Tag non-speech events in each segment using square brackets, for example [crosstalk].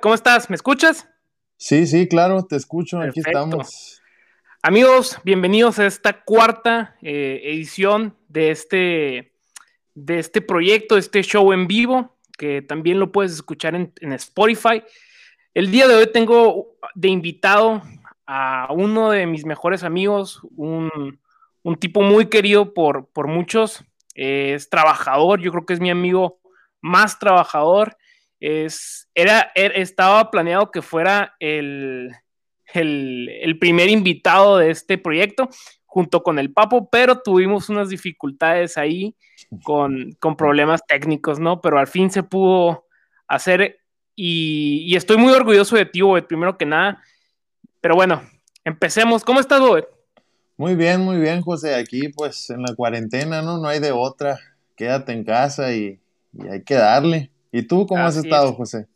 ¿cómo estás? ¿Me escuchas? Sí, sí, claro, te escucho, aquí estamos. Amigos, bienvenidos a esta cuarta eh, edición de este, de este proyecto, este show en vivo, que también lo puedes escuchar en, Spotify. El día de hoy tengo de invitado a uno de mis mejores amigos, un, tipo muy querido por, por muchos, es trabajador, yo creo que es mi amigo más trabajador es, era, er, estaba planeado que fuera el, el, primer invitado de este proyecto junto con el Papo, pero tuvimos unas dificultades ahí con, problemas técnicos, ¿no? Pero al fin se pudo hacer y, estoy muy orgulloso de ti, Bob, primero que nada. Pero bueno, empecemos. ¿Cómo estás, Bob? Muy bien, muy bien, José. Aquí pues en la cuarentena, ¿no? No hay de otra. Quédate en casa y hay que darle. ¿Y tú cómo has estado, José?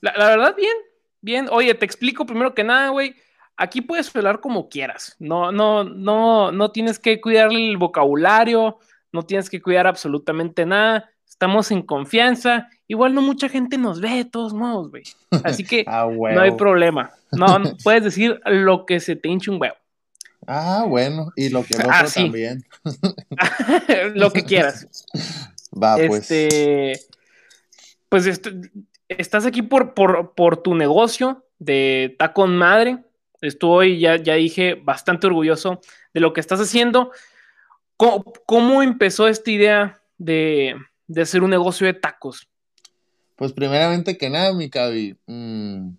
La, verdad, bien, bien. Oye, te explico primero que nada, güey. Aquí puedes hablar como quieras. No, no, no, no tienes que cuidar el vocabulario, no tienes que cuidar absolutamente nada. Estamos en confianza. Igual no mucha gente nos ve de todos modos, güey. Así que [laughs] ah, no hay problema. No, [laughs] puedes decir lo que se te hinche un huevo. Ah, bueno, y lo que no ah, también. [laughs] lo que quieras. Va, pues. Pues estás aquí por, tu negocio de Tacon Madre. Estoy, ya, ya dije, bastante orgulloso de lo que estás haciendo. ¿Cómo, empezó esta idea de, hacer un negocio de tacos? Pues primeramente que nada, mi Cavi, mm,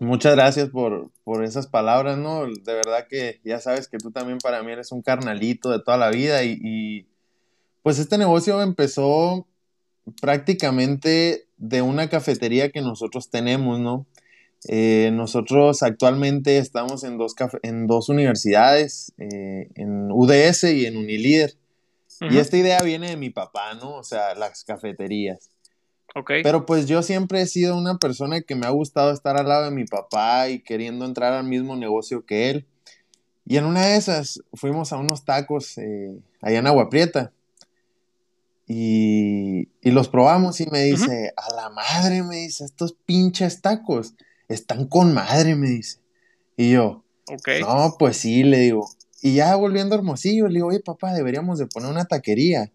muchas gracias por, esas palabras, ¿no? De verdad que ya sabes que tú también para mí eres un carnalito de toda la vida y pues este negocio empezó prácticamente de una cafetería que nosotros tenemos, ¿no? Eh, nosotros actualmente estamos en dos, en dos universidades, eh, en UDS y en Unilíder. Y esta idea viene de mi papá, ¿no? O sea, las cafeterías. Ok. Pero pues yo siempre he sido una persona que me ha gustado estar al lado de mi papá y queriendo entrar al mismo negocio que él. Y en una de esas fuimos a unos tacos eh, allá en Agua Prieta. Y, los probamos y me dice, a la madre, me dice, estos pinches tacos están con madre, me dice. Y yo, no, pues sí, le digo. Y ya volviendo a Hermosillo, le digo, oye, papá, deberíamos de poner una taquería,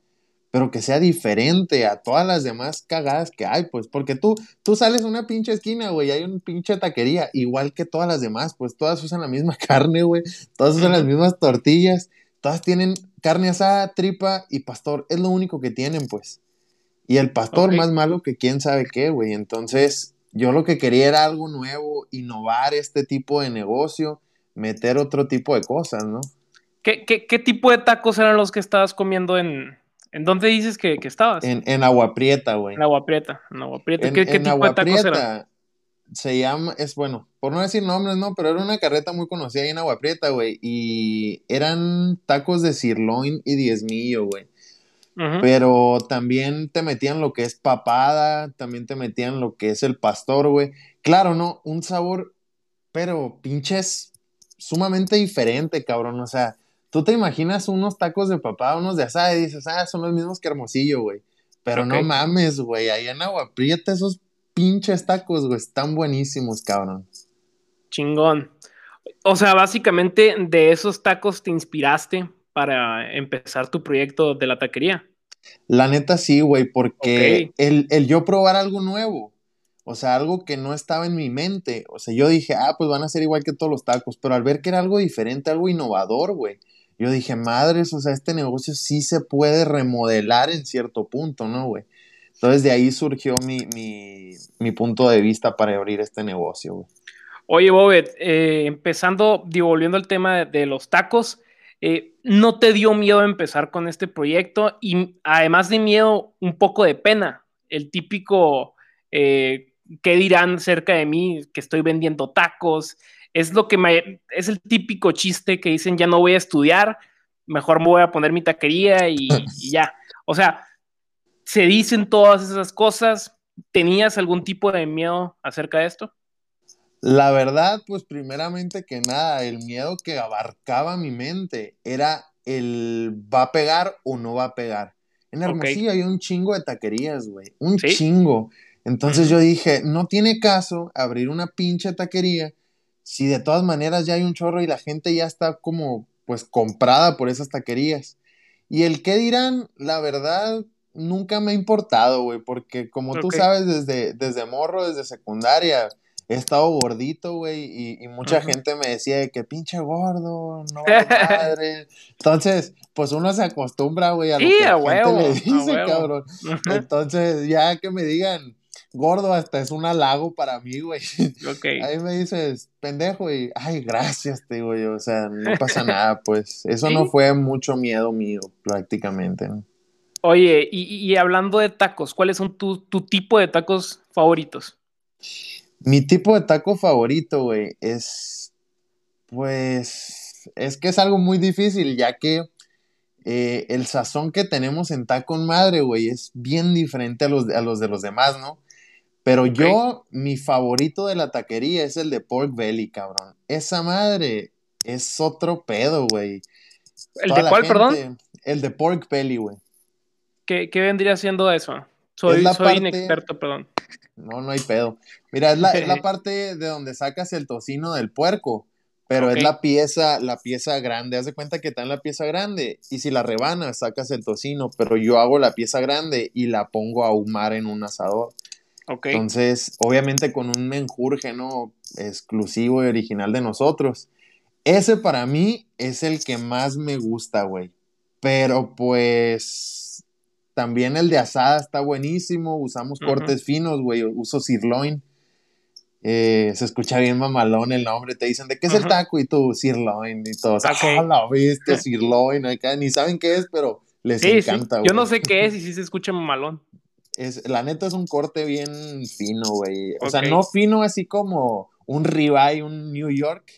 pero que sea diferente a todas las demás cagadas que hay, pues, porque tú, tú sales una pinche esquina, güey, hay una pinche taquería, igual que todas las demás, pues todas usan la misma [laughs] carne, güey, todas usan las mismas tortillas, todas tienen carne asada, tripa y pastor. Es lo único que tienen, pues. Y el pastor más malo que quién sabe qué, güey. Entonces, yo lo que quería era algo nuevo, innovar este tipo de negocio, meter otro tipo de cosas, ¿no? ¿Qué, qué, tipo de tacos eran los que estabas comiendo en... ¿En dónde dices que, estabas? En, en Agua Prieta, güey. En Agua Prieta, en Agua Prieta. ¿Qué, tipo de tacos eran? Se llama, es bueno, por no decir nombres, no, pero era una carreta muy conocida ahí en Agua Prieta, güey. Y eran tacos de sirloin y diezmillo, güey. Pero también te metían lo que es papada, también te metían lo que es el pastor, güey. Claro, no, un sabor, pero pinches sumamente diferente, cabrón. O sea, tú te imaginas unos tacos de papada, unos de asada y dices, ah, son los mismos que Hermosillo, güey. Pero no mames, güey, ahí en Agua Prieta esos pinches tacos, güey, están buenísimos, cabrón. Chingón. O sea, básicamente de esos tacos te inspiraste para empezar tu proyecto de la taquería. La neta sí, güey, porque el, el, yo probar algo nuevo, o sea, algo que no estaba en mi mente, o sea, yo dije, ah, pues van a ser igual que todos los tacos, pero al ver que era algo diferente, algo innovador, güey, yo dije, madres, o sea, este negocio sí se puede remodelar en cierto punto, ¿no, güey? Entonces de ahí surgió mi, punto de vista para abrir este negocio. Oye, Bobet, eh, empezando, digo, volviendo al tema de, los tacos, eh, ¿no te dio miedo empezar con este proyecto? Y además de miedo, un poco de pena, el típico, eh, ¿qué dirán acerca de mí? Que estoy vendiendo tacos. Es lo que me, es el típico chiste que dicen, ya no voy a estudiar, mejor me voy a poner mi taquería y ya. O sea, se dicen todas esas cosas. ¿Tenías algún tipo de miedo acerca de esto? La verdad, pues primeramente que nada, el miedo que abarcaba mi mente era el va a pegar o no va a pegar. En Hermosillo hay un chingo de taquerías, güey, un chingo. Entonces yo dije, no tiene caso abrir una pinche taquería si de todas maneras ya hay un chorro y la gente ya está como pues comprada por esas taquerías. Y el qué dirán, la verdad, nunca me ha importado, güey, porque como tú sabes, desde, desde morro, desde secundaria, he estado gordito, güey, y, mucha gente me decía que pinche gordo, no [laughs] madre. Entonces, pues uno se acostumbra, güey, a lo que la gente le dice, cabrón. Entonces, ya que me digan gordo, hasta es un halago para mí, güey. [laughs] Ahí me dices, pendejo, y ay, gracias, te digo yo, o sea, no pasa nada, pues. Eso no fue mucho miedo mío, prácticamente, ¿no? Oye, y, hablando de tacos, ¿cuáles son tu, tu tipo de tacos favoritos? Mi tipo de taco favorito, güey, es. Pues. Es que es algo muy difícil, ya que eh, el sazón que tenemos en taco madre, güey, es bien diferente a los, a los de los demás, ¿no? Pero yo, mi favorito de la taquería es el de pork belly, cabrón. Esa madre es otro pedo, güey. ¿El de cuál, perdón? El de pork belly, güey. ¿Qué, vendría siendo eso? Soy, soy inexperto, perdón. No, no hay pedo. Mira, es la, es la [laughs] parte de donde sacas el tocino del puerco, pero es la pieza, la pieza grande. Haz de cuenta que está en la pieza grande y si la rebanas sacas el tocino, pero yo hago la pieza grande y la pongo a ahumar en un asador. Okay. Entonces, obviamente con un menjurje, ¿no? Exclusivo y original de nosotros. Ese para mí es el que más me gusta, güey. Pero pues también el de asada está buenísimo. Usamos cortes finos, güey. Uso sirloin. Eh, se escucha bien mamalón el nombre. Te dicen, ¿de qué es el taco? Y tú, sirloin. Y todos, ah, la viste, [laughs] sirloin. Ni saben qué es, pero les encanta, Yo no sé qué es y sí se escucha mamalón. Es, la neta es un corte bien fino, güey. O sea, no fino así como un ribeye, un New York,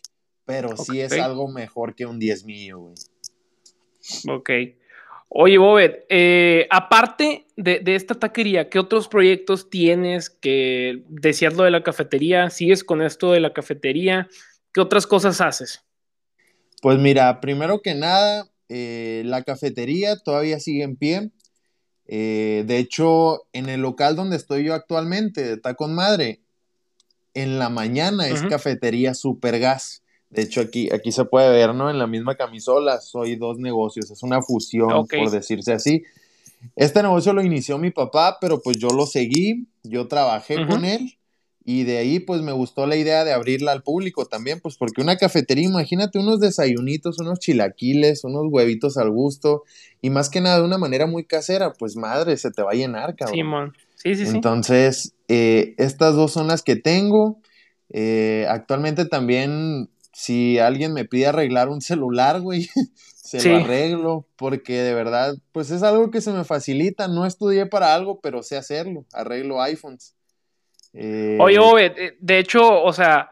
pero sí es algo mejor que un 10 mío, güey. Ok. Oye, Bobet, eh, aparte de, esta taquería, ¿qué otros proyectos tienes que decías lo de la cafetería? ¿Sigues con esto de la cafetería? ¿Qué otras cosas haces? Pues mira, primero que nada, eh, la cafetería todavía sigue en pie. Eh, de hecho, en el local donde estoy yo actualmente, de Tacón Madre, en la mañana es cafetería Supergas. De hecho, aquí, aquí se puede ver, ¿no? En la misma camisola, soy dos negocios, es una fusión, por decirse así. Este negocio lo inició mi papá, pero pues yo lo seguí, yo trabajé con él y de ahí pues me gustó la idea de abrirla al público también, pues porque una cafetería, imagínate unos desayunitos, unos chilaquiles, unos huevitos al gusto y más que nada de una manera muy casera, pues madre, se te va a llenar, cabrón. Sí, sí, sí. Entonces, eh, estas dos son las que tengo. Eh, actualmente también si alguien me pide arreglar un celular, güey, [laughs] se lo arreglo, porque de verdad, pues es algo que se me facilita. No estudié para algo, pero sé hacerlo. Arreglo iPhones. Eh, Oye, de hecho, o sea,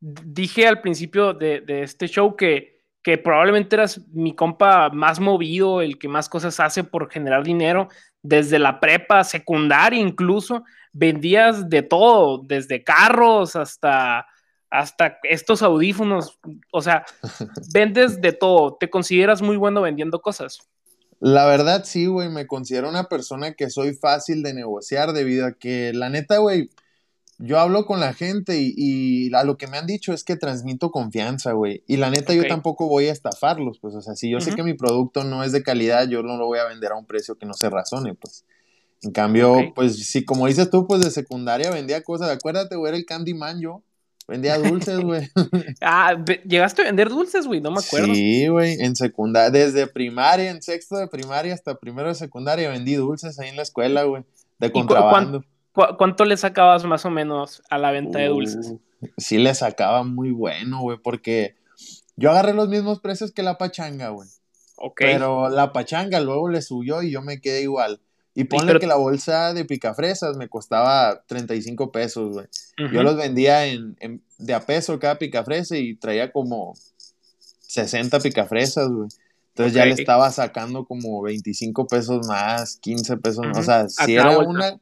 dije al principio de, este show que, que probablemente eras mi compa más movido, el que más cosas hace por generar dinero, desde la prepa, secundaria incluso, vendías de todo, desde carros hasta hasta estos audífonos, o sea, [laughs] vendes de todo, te consideras muy bueno vendiendo cosas. La verdad sí, güey, me considero una persona que soy fácil de negociar debido a que la neta, güey, yo hablo con la gente y, a lo que me han dicho es que transmito confianza, güey. Y la neta, yo tampoco voy a estafarlos, pues, o sea, si yo sé que mi producto no es de calidad, yo no lo voy a vender a un precio que no se razone, pues. En cambio, pues, si como dices tú, pues de secundaria vendía cosas, acuérdate, güey, era el Candyman yo. Vendía dulces, güey. [laughs] ah, llegaste a vender dulces, güey, no me acuerdo. Sí, güey, en secundaria, desde primaria, en sexto de primaria hasta primero de secundaria vendí dulces ahí en la escuela, güey, de contrabando. cuánto le sacabas más o menos a la venta de dulces? Uh, sí le sacaba muy bueno, güey, porque yo agarré los mismos precios que la pachanga, güey. Ok. Pero la pachanga luego le subió y yo me quedé igual. Y ponle que la bolsa de picafresas me costaba 35 pesos, güey. Yo los vendía en, de a peso cada picafresa y traía como 60 picafresas, güey. Entonces ya le estaba sacando como 25 pesos más, 15 pesos más. O sea, sí era una,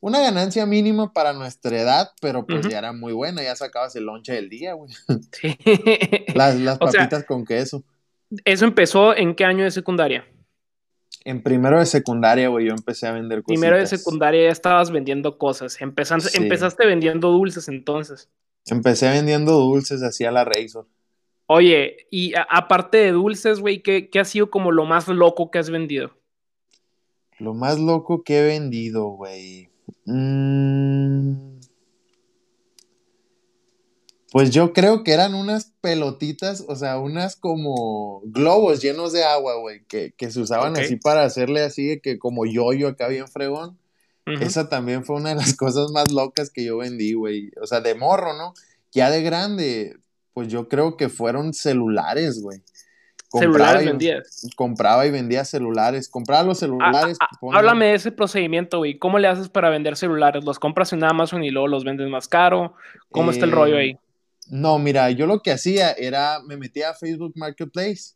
una ganancia mínima para nuestra edad, pero pues ya era muy buena. Ya sacabas el lonche del día, güey. Sí. las, papitas con queso. ¿Eso empezó en qué año de secundaria? En primero de secundaria, güey, yo empecé a vender cosas. Primero de secundaria ya estabas vendiendo cosas. Empezaste, empezaste vendiendo dulces entonces. Empecé vendiendo dulces, hacía la Razor. Oye, y aparte de dulces, güey, ¿qué, ha sido como lo más loco que has vendido? Lo más loco que he vendido, güey. Mmm... Pues yo creo que eran unas pelotitas, o sea, unas como globos llenos de agua, güey, que, se usaban así para hacerle así, que como yo-yo acá bien fregón. Esa también fue una de las [laughs] cosas más locas que yo vendí, güey. O sea, de morro, ¿no? Ya de grande, pues yo creo que fueron celulares, güey. ¿Celulares vendías? Compraba y vendía celulares. Compraba los celulares. Ah, ah, háblame de ese procedimiento, güey. ¿Cómo le haces para vender celulares? ¿Los compras en Amazon y luego los vendes más caro? ¿Cómo está el rollo eh, ahí? No, mira, yo lo que hacía era, me metía a Facebook Marketplace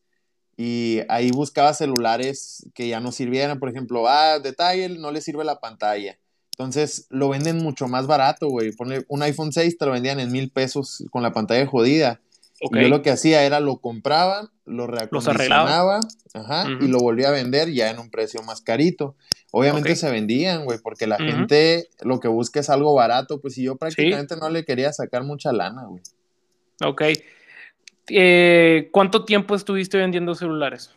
y ahí buscaba celulares que ya no sirvieran, por ejemplo, ah, detalle, no le sirve la pantalla. Entonces lo venden mucho más barato, güey. Ponle un iPhone 6 te lo vendían en mil pesos con la pantalla jodida. Y yo lo que hacía era lo compraba, lo reacondicionaba ajá, y lo volvía a vender ya en un precio más carito. Obviamente se vendían, güey, porque la gente lo que busca es algo barato, pues y yo prácticamente no le quería sacar mucha lana, güey. Ok. Eh, ¿Cuánto tiempo estuviste vendiendo celulares?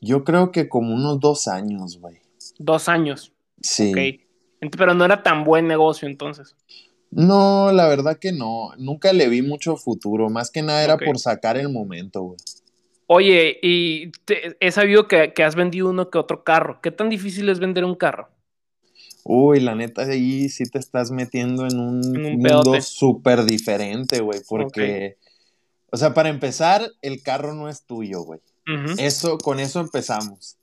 Yo creo que como unos dos años, güey. Dos años. Sí. Ok. Pero no era tan buen negocio entonces. No, la verdad que no. Nunca le vi mucho futuro. Más que nada era por sacar el momento, güey. Oye, y he sabido que, has vendido uno que otro carro. ¿Qué tan difícil es vender un carro? Uy, la neta, ahí sí te estás metiendo en un, mundo súper diferente, güey, porque, o sea, para empezar, el carro no es tuyo, güey. Eso, con eso empezamos.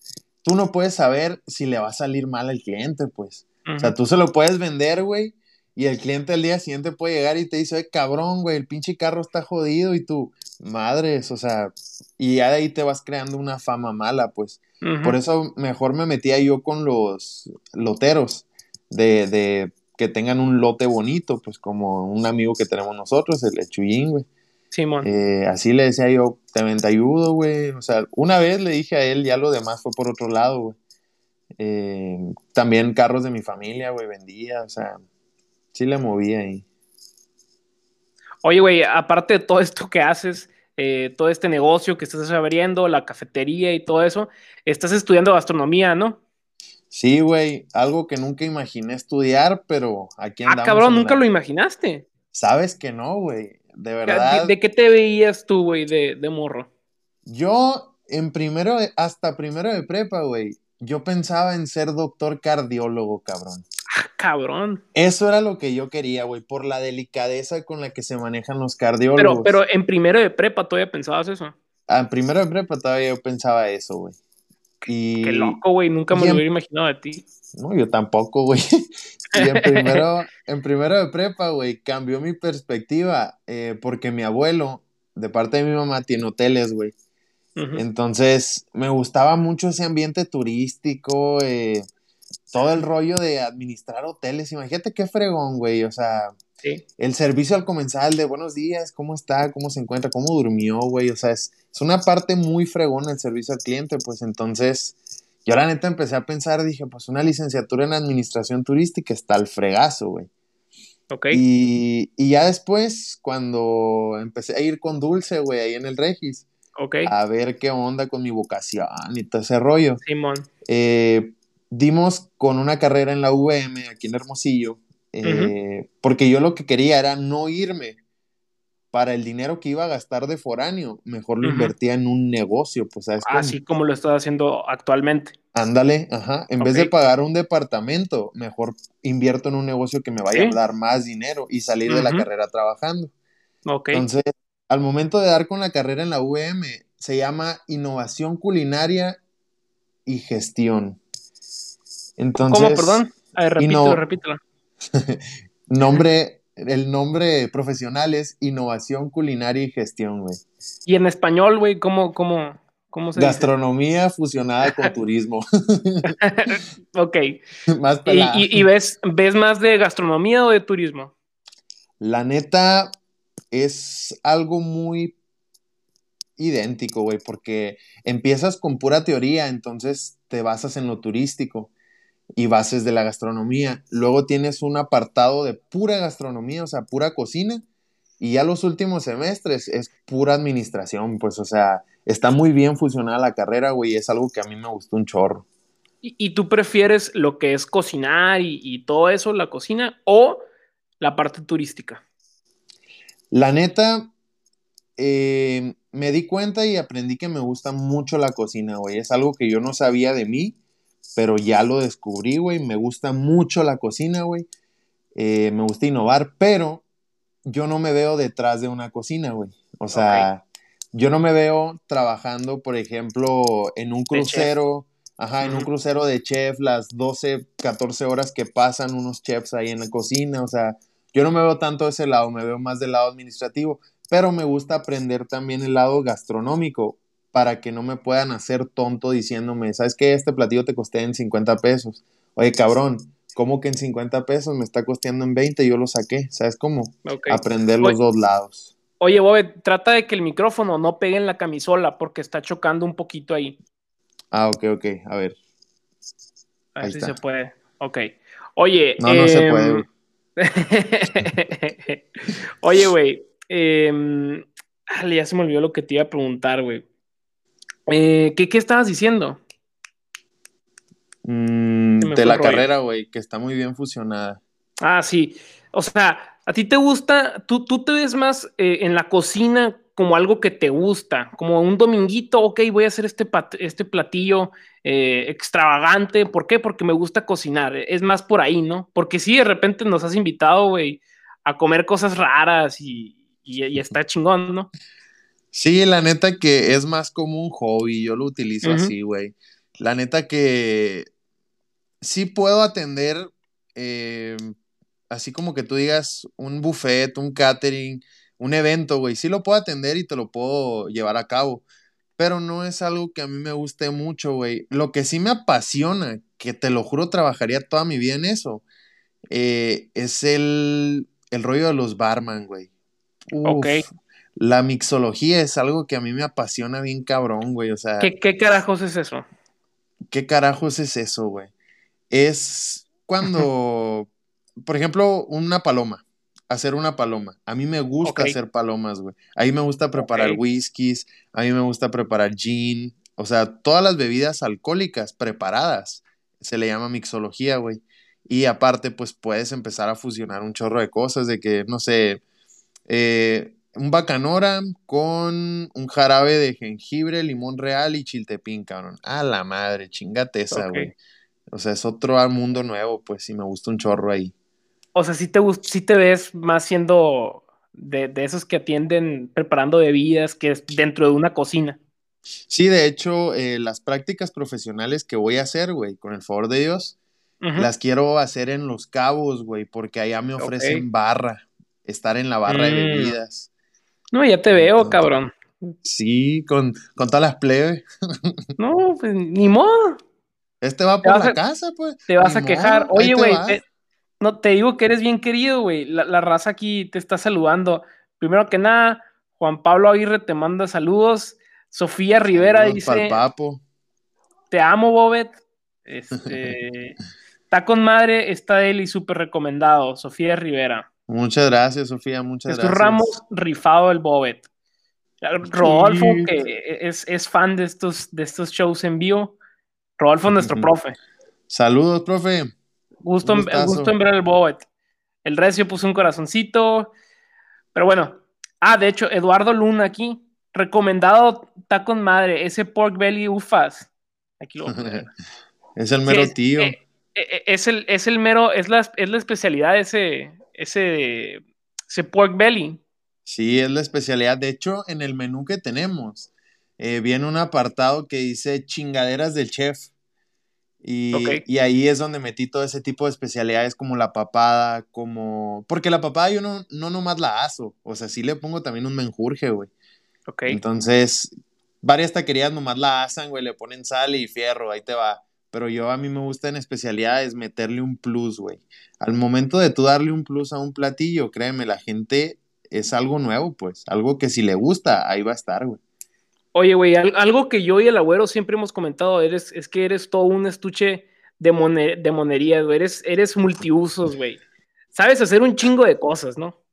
Tú no puedes saber si le va a salir mal al cliente, pues. O sea, tú se lo puedes vender, güey, y el cliente al día siguiente puede llegar y te dice, ay, cabrón, güey, el pinche carro está jodido y tú, madres, o sea, y ya de ahí te vas creando una fama mala, pues. Por eso mejor me metía yo con los loteros de, que tengan un lote bonito, pues como un amigo que tenemos nosotros, el Chuyín, güey. Simón. Eh, así le decía yo, te ayudo, güey. O sea, una vez le dije a él, ya lo demás fue por otro lado, güey. Eh, también carros de mi familia, güey, vendía, o sea, sí le movía ahí. Oye, güey, aparte de todo esto que haces, eh, todo este negocio que estás abriendo, la cafetería y todo eso, estás estudiando gastronomía, ¿no? Sí, güey, algo que nunca imaginé estudiar, pero aquí ah, andamos. Ah, cabrón, nunca lo imaginaste. Sabes que no, güey, de verdad. ¿De, qué te veías tú, güey, de, morro? Yo, en primero, hasta primero de prepa, güey, yo pensaba en ser doctor cardiólogo, cabrón. Ah, cabrón. Eso era lo que yo quería, güey, por la delicadeza con la que se manejan los cardiólogos. Pero, pero en primero de prepa todavía pensabas eso. Ah, en primero de prepa todavía yo pensaba eso, güey. Qué loco, güey, nunca me lo hubiera imaginado de ti. No, yo tampoco, güey. [laughs] y en primero, en primero de prepa, güey, cambió mi perspectiva eh, porque mi abuelo, de parte de mi mamá, tiene hoteles, güey. Entonces, me gustaba mucho ese ambiente turístico, eh, todo el rollo de administrar hoteles. Imagínate qué fregón, güey. O sea, el servicio al comensal de buenos días, ¿cómo está? ¿Cómo se encuentra? ¿Cómo durmió, güey? O sea, es, es una parte muy fregona el servicio al cliente, pues entonces yo la neta empecé a pensar, dije, pues una licenciatura en administración turística está al fregazo, güey. Ok. Y, ya después, cuando empecé a ir con Dulce, güey, ahí en el Regis, okay. a ver qué onda con mi vocación y todo ese rollo. Simón. Eh, dimos con una carrera en la UVM, aquí en Hermosillo, eh, porque yo lo que quería era no irme para el dinero que iba a gastar de foráneo, mejor lo invertía en un negocio, pues ¿sabes Así como lo estás haciendo actualmente. Ándale, ajá. En vez de pagar un departamento, mejor invierto en un negocio que me vaya a dar más dinero y salir de la carrera trabajando. Ok. Entonces, al momento de dar con la carrera en la UM, se llama Innovación Culinaria y Gestión. Entonces, ¿Cómo, perdón? repito, repítelo. [laughs] nombre el nombre profesional es Innovación Culinaria y Gestión, güey. Y en español, güey, ¿cómo, cómo, cómo se Gastronomía fusionada con turismo. [laughs] [laughs] ok. Más ¿Y, y, ves, ves más de gastronomía o de turismo? La neta es algo muy idéntico, güey, porque empiezas con pura teoría, entonces te basas en lo turístico y bases de la gastronomía. Luego tienes un apartado de pura gastronomía, o sea, pura cocina. Y ya los últimos semestres es pura administración, pues, o sea, está muy bien fusionada la carrera, güey, es algo que a mí me gustó un chorro. ¿Y, tú prefieres lo que es cocinar y, todo eso, la cocina, o la parte turística? La neta, eh, me di cuenta y aprendí que me gusta mucho la cocina, güey. Es algo que yo no sabía de mí, pero ya lo descubrí, güey. Me gusta mucho la cocina, güey. Eh, me gusta innovar, pero yo no me veo detrás de una cocina, güey. O sea, yo no me veo trabajando, por ejemplo, en un crucero Ajá, en un crucero de chef, las 12, 14 horas que pasan unos chefs ahí en la cocina, o sea, yo no me veo tanto de ese lado, me veo más del lado administrativo, pero me gusta aprender también el lado gastronómico para que no me puedan hacer tonto diciéndome, ¿sabes qué? Este platillo te costé en 50 pesos. Oye, cabrón, ¿cómo que en 50 pesos me está costando en 20 y yo lo saqué? ¿Sabes cómo? Aprender los dos lados. Oye, Bobe, trata de que el micrófono no pegue en la camisola porque está chocando un poquito ahí. Ah, ok, ok. A ver. A ver si se puede. Ok. Oye. No, no se puede, em, [laughs] Oye, güey. Em, ya se me olvidó lo que te iba a preguntar, güey. Eh, ¿qué, estabas diciendo? Mm, de la carrera, güey, que está muy bien fusionada. Ah, sí. O sea, ¿a ti te gusta? ¿Tú, tú te ves más eh, en la cocina como algo que te gusta, como un dominguito, ok, voy a hacer este, este platillo eh, extravagante. ¿Por qué? Porque me gusta cocinar. Es más por ahí, ¿no? Porque si de repente nos has invitado, güey, a comer cosas raras y, está [laughs] chingón, ¿no? Sí, la neta que es más como un hobby, yo lo utilizo así, güey. La neta que sí puedo atender, eh, así como que tú digas, un buffet, un catering, un evento, güey, sí lo puedo atender y te lo puedo llevar a cabo, pero no es algo que a mí me guste mucho, güey. Lo que sí me apasiona, que te lo juro, trabajaría toda mi vida en eso, eh, es el, el rollo de los barman, güey. ok. La mixología es algo que a mí me apasiona bien cabrón, güey, o sea... ¿Qué, qué carajos es eso? ¿Qué carajos es eso, güey? Es cuando, por ejemplo, una paloma hacer una paloma. A mí me gusta hacer palomas, güey. A mí me gusta preparar whiskies, a mí me gusta preparar gin, o sea, todas las bebidas alcohólicas preparadas. Se le llama mixología, güey. Y aparte, pues puedes empezar a fusionar un chorro de cosas, de que, no sé, eh, un bacanora con un jarabe de jengibre, limón real y chiltepín, cabrón. A la madre, chingate esa, güey. O sea, es otro mundo nuevo, pues, sí me gusta un chorro ahí o sea, si te, si te ves más siendo de, esos que atienden preparando bebidas, que es dentro de una cocina. Sí, de hecho, eh, las prácticas profesionales que voy a hacer, güey, con el favor de Dios, las quiero hacer en Los Cabos, güey, porque allá me ofrecen barra, estar en la barra de mm. bebidas. No, ya te veo, cabrón. Sí, con, con todas las plebes. [laughs] no, pues ni modo. Este va por la casa, pues. Te vas a quejar. Oye, güey, no, te digo que eres bien querido, güey. La, raza aquí te está saludando. Primero que nada, Juan Pablo Aguirre te manda saludos. Sofía Rivera dice. Papo. Te amo, Bobet. Este, [laughs] está con madre, está él y súper recomendado. Sofía Rivera. Muchas gracias, Sofía. Muchas gracias. Ramos rifado el Bobet. Rodolfo, que es, es, fan de estos, de estos shows en vivo. Rodolfo, nuestro profe. Saludos, profe. Gusto, en, gusto en ver el Bobet. El Recio puso un corazoncito. Pero bueno. Ah, de hecho, Eduardo Luna aquí. Recomendado está con madre. Ese pork belly ufas. Aquí lo [laughs] Es el mero tío. Eh, eh, eh, es, el, es el mero, es la, es la especialidad de ese, ese, ese pork belly. Sí, es la especialidad. De hecho, en el menú que tenemos, viene un apartado que dice chingaderas del chef. Y, ahí es donde metí todo ese tipo de especialidades como la papada, como... Porque la papada yo no, no nomás la aso, o sea, sí le pongo también un menjurje, güey. Entonces, varias taquerías nomás la asan, güey, le ponen sal y fierro, ahí te va. Pero yo a mí me gusta en especialidades meterle un plus, güey. Al momento de tú darle un plus a un platillo, créeme, la gente es algo nuevo, pues. Algo que si le gusta, ahí va a estar, güey. Oye, güey, algo que yo y el abuelo siempre hemos comentado eres, es que eres todo un estuche de, de monerías, güey. Eres, eres multiusos, güey. Sabes hacer un chingo de cosas, ¿no?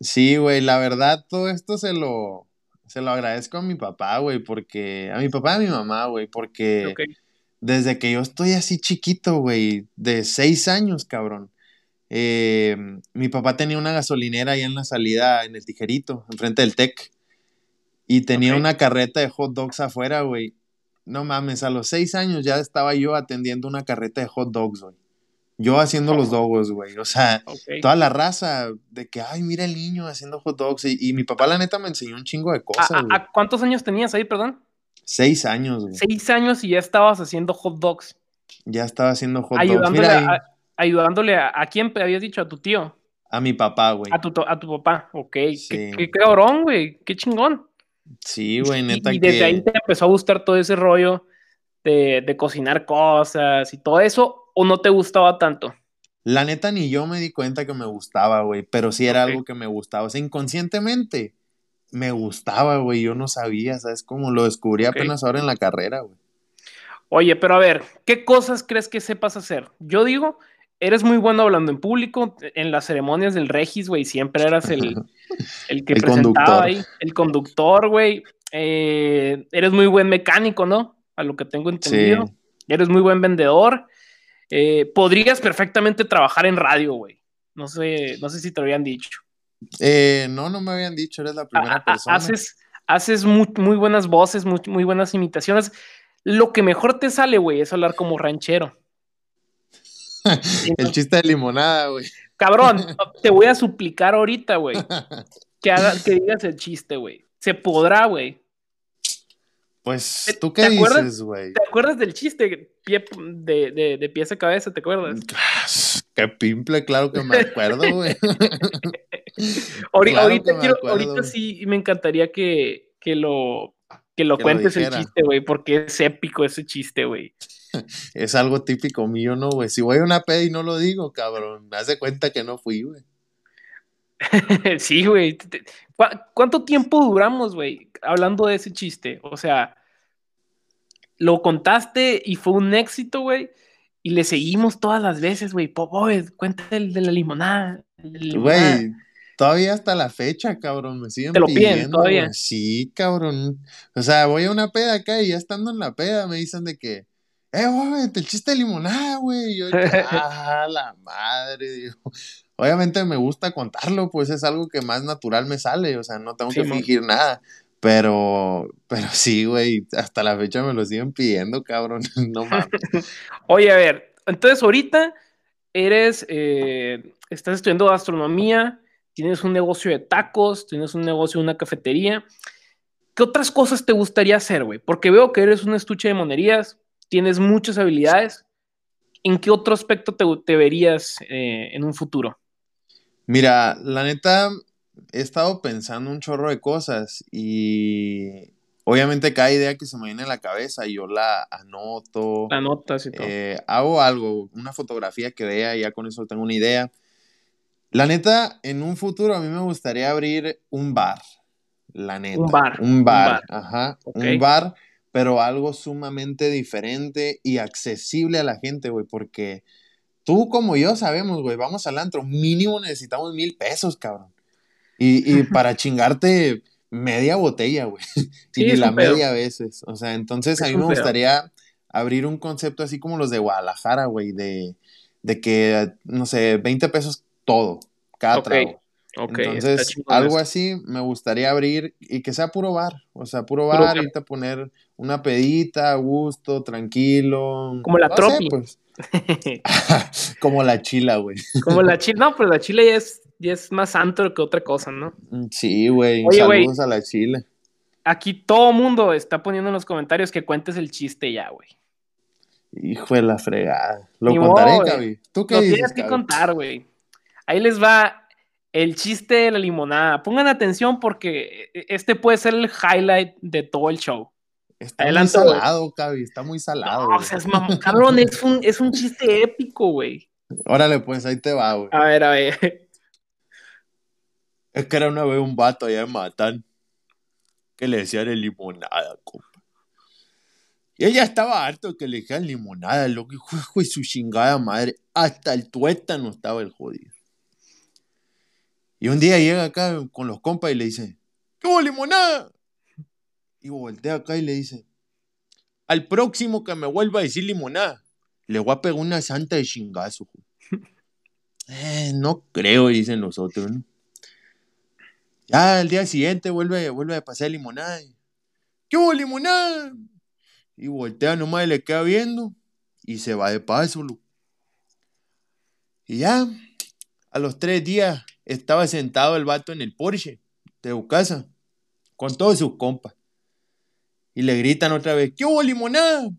Sí, güey, la verdad, todo esto se lo, se lo agradezco a mi papá, güey, porque. A mi papá y a mi mamá, güey, porque. Desde que yo estoy así chiquito, güey, de seis años, cabrón. Eh, mi papá tenía una gasolinera ahí en la salida, en el tijerito, enfrente del TEC. Y tenía una carreta de hot dogs afuera, güey. No mames, a los seis años ya estaba yo atendiendo una carreta de hot dogs, güey. Yo haciendo los dogos, güey. O sea, toda la raza de que, ay, mira el niño haciendo hot dogs. Y, mi papá, la neta, me enseñó un chingo de cosas. ¿A, cuántos años tenías ahí, perdón? Seis años, güey. Seis años y ya estabas haciendo hot dogs. Ya estaba haciendo hot dogs. Mira ayudándole a, a quién habías dicho, a tu tío. A mi papá, güey. A tu, a tu papá, ok. Qué, cabrón, güey. Qué chingón. Sí, güey, neta. Y, y desde ahí te empezó a gustar todo ese rollo de, de, cocinar cosas y todo eso, o no te gustaba tanto? La neta, ni yo me di cuenta que me gustaba, güey, pero sí era algo que me gustaba. O sea, inconscientemente me gustaba, güey. Yo no sabía, ¿sabes? Como lo descubrí apenas ahora en la carrera, güey. Oye, pero a ver, ¿qué cosas crees que sepas hacer? Yo digo eres muy bueno hablando en público. En las ceremonias del Regis, güey, siempre eras el, [laughs] el que presentaba ahí, el conductor, güey. Eh, eres muy buen mecánico, ¿no? A lo que tengo entendido. Eres muy buen vendedor. Eh, podrías perfectamente trabajar en radio, güey. No sé, no sé si te lo habían dicho. Eh, no, no me habían dicho, eres la primera persona. Haces, haces muy, muy buenas voces, muy, muy buenas imitaciones. Lo que mejor te sale, güey, es hablar como ranchero. El chiste de limonada, güey. Cabrón, [laughs] te voy a suplicar ahorita, güey. Que, que digas el chiste, güey. Se podrá, güey. Pues, ¿tú qué dices, güey? ¿Te acuerdas del chiste pie, de, de, de pies a cabeza? ¿Te acuerdas? Qué pimple, claro que me acuerdo, güey. [laughs] ahorita, quiero, ahorita sí me encantaría que, que lo, que lo cuentes el chiste, güey, porque es épico ese chiste, güey. [laughs] es algo típico mío, ¿no, güey? Si voy a una peda y no lo digo, cabrón, me hace cuenta que no fui, güey. [laughs] sí, güey. ¿Cuánto tiempo duramos, güey, hablando de ese chiste? O sea, lo contaste y fue un éxito, güey. Y le seguimos todas las veces, güey. Cuenta el de la limonada. Güey, todavía hasta la fecha, cabrón. Me siguen Te lo piden todavía. Sí, cabrón. O sea, voy a una peda acá y ya estando en la peda me dicen de que eh, güey, el chiste de limonada, güey. Yo, [laughs] ah, la madre, digo. Obviamente me gusta contarlo, pues es algo que más natural me sale, o sea, no tengo que fingir nada. Pero, pero sí, güey, hasta la fecha me lo siguen pidiendo, cabrón. [laughs] no mames. [laughs] Oye, a ver, entonces ahorita eres, eh, estás estudiando gastronomía, tienes un negocio de tacos, tienes un negocio de una cafetería. ¿Qué otras cosas te gustaría hacer, güey? Porque veo que eres un estuche de monerías, tienes muchas habilidades. ¿En qué otro aspecto te, verías eh, en un futuro? Mira, la neta, he estado pensando un chorro de cosas y obviamente cada idea que se me viene a la cabeza yo la anoto. La anotas y todo. Eh, hago algo, una fotografía que vea y ya con eso tengo una idea. La neta, en un futuro a mí me gustaría abrir un bar. La neta. Un bar. Un bar, ajá. Un bar pero algo sumamente diferente y accesible a la gente, güey, porque tú como yo sabemos, güey, vamos al antro, mínimo necesitamos mil pesos, cabrón. Y, [laughs] para chingarte media botella, güey. [laughs] y ni la media a veces. O sea, entonces a mí me gustaría abrir un concepto así como los de Guadalajara, güey, de, de que, no sé, 20 pesos todo, cada trago. Entonces, algo así me gustaría abrir y que sea puro bar, o sea, puro bar, irte a poner una pedita a gusto, tranquilo. Como la tropi. Pues. [laughs] [laughs] Como la chila, güey. Como la [laughs] chila, no, pero la chila ya es, ya es más antro que otra cosa, ¿no? Mm, sí, güey. Saludos a la chila. Aquí todo mundo está poniendo en los comentarios que cuentes el chiste ya, güey. Hijo de la fregada. Lo contaré, Cavi. ¿Tú qué Lo tienes que contar, güey. Ahí les va el chiste de la limonada. Pongan atención porque este puede ser el highlight de todo el show. Está muy salado, Cavi, está muy salado. No, o sea, es cabrón, es un, es un chiste épico, güey. Órale, pues ahí te va, güey. A ver, a ver. Es que era una vez un vato allá en Matán que le decían el limonada, compa. Y ella estaba harto que le dijeran limonada, lo que fue su chingada madre. Hasta el tuétano estaba el jodido. Y un día llega acá con los compas y le dice, ¿qué hubo limonada? Y voltea acá y le dice, al próximo que me vuelva a decir limonada, le voy a pegar una santa de chingazo. [laughs] eh, no creo, dicen los otros, ¿no? Ya al día siguiente vuelve, vuelve a pasar limonada. ¿Qué hubo limonada? Y voltea nomás y le queda viendo y se va de paso. Y ya, a los tres días estaba sentado el vato en el Porsche de su casa con todos sus compas. Y le gritan otra vez, ¿qué hubo limonada?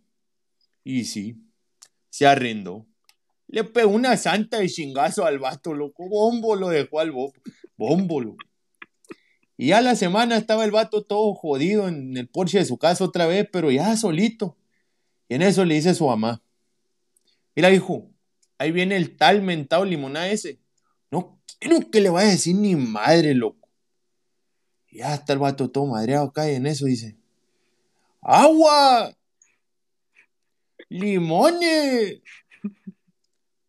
Y sí, se arrendó. Le pegó una santa de chingazo al vato, loco. Bombo lo dejó al bombo, loco. Y ya la semana estaba el vato todo jodido en el Porsche de su casa otra vez, pero ya solito. Y en eso le dice su mamá, mira hijo, ahí viene el tal mentado limonada ese. No quiero que le vaya a decir ni madre, loco. Y ya está el vato todo madreado y en eso dice, agua, limones,